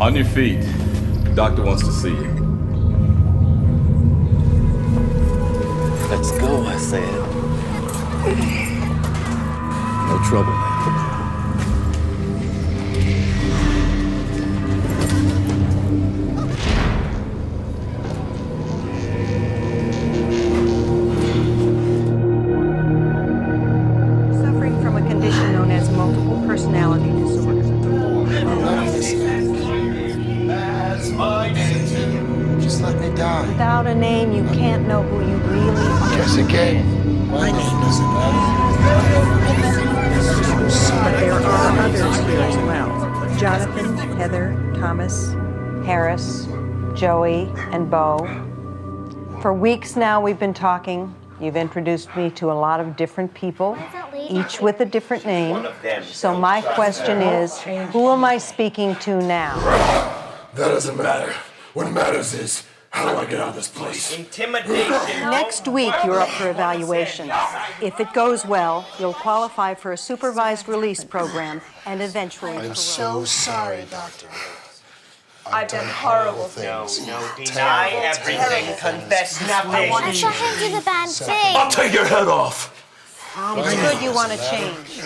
On your feet. The doctor wants to see you. Let's go, I said. No trouble, Just let me die. Without a name, you can't know who you really are. Guess again. My name doesn't matter. But there are others here as well. Jonathan, Heather, Thomas, Harris, Joey, and Bo. For weeks now, we've been talking. You've introduced me to a lot of different people, each with a different name. So my question is, who am I speaking to now? That doesn't matter. What matters is how do I get out of this place? Intimidation. Next week, you're up for evaluation. If it goes well, you'll qualify for a supervised release program and eventually I'm parole. so sorry, Doctor. I've done horrible things. No, deny everything. Confess nothing. I saw him do the bad thing. I'll take your head off. It's good you want to change.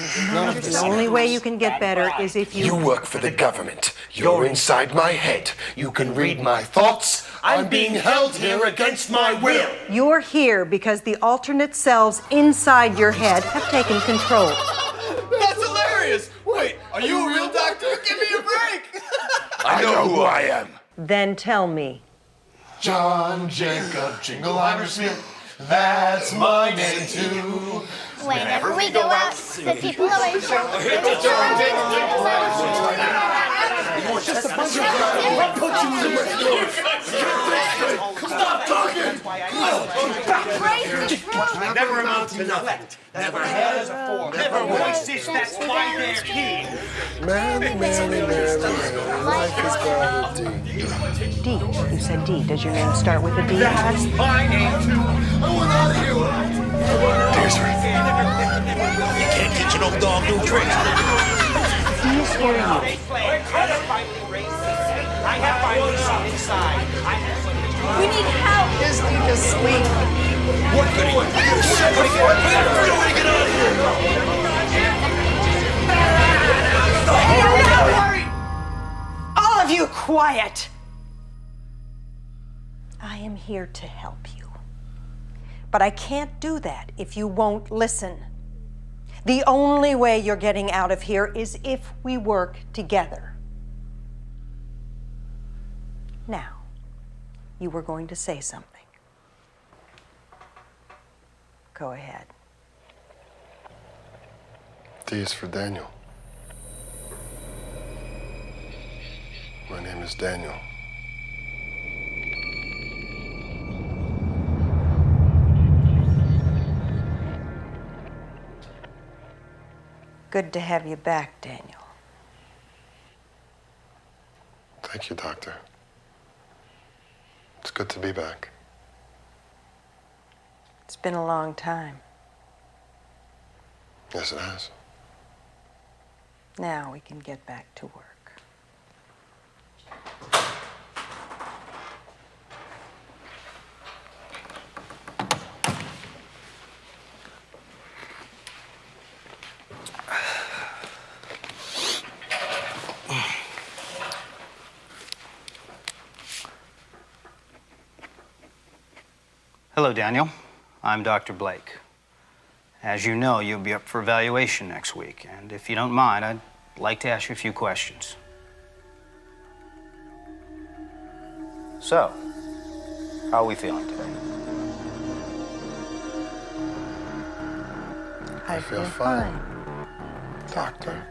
The only way you can get better is if you. You work for the government. You're inside my head. You can read my thoughts. I'm being held here against my will. You're here because the alternate selves inside your head have taken control. That's hilarious! Wait, are you a real doctor? Give me a break! I know who I am. Then tell me. John Jacob Jingleheimer Smith. That's my name too. Whenever we go out, the people always show. Stop talking! Never amount to nothing. Never has, never voices. That's why they're here. Manny, Manny, Manny, Manny. Life is but a D. D. You said D. Does your name start with a D? That's my name too. He's hearing you. We're terrifyingly racist. I have finally seen inside. I have We need help. Just need to sleep. What could he All of you, quiet. I am here to help you. But I can't do that if you won't listen. The only way you're getting out of here is if we work together. Now, you were going to say something. Go ahead. D is for Daniel. My name is Daniel. Good to have you back, Daniel. Thank you, Doctor. It's good to be back. It's been a long time. Yes, it has. Now we can get back to work. Hello, Daniel. I'm Dr. Blake. As you know, you'll be up for evaluation next week, and if you don't mind, I'd like to ask you a few questions. So, how are we feeling today? I feel fine. Doctor.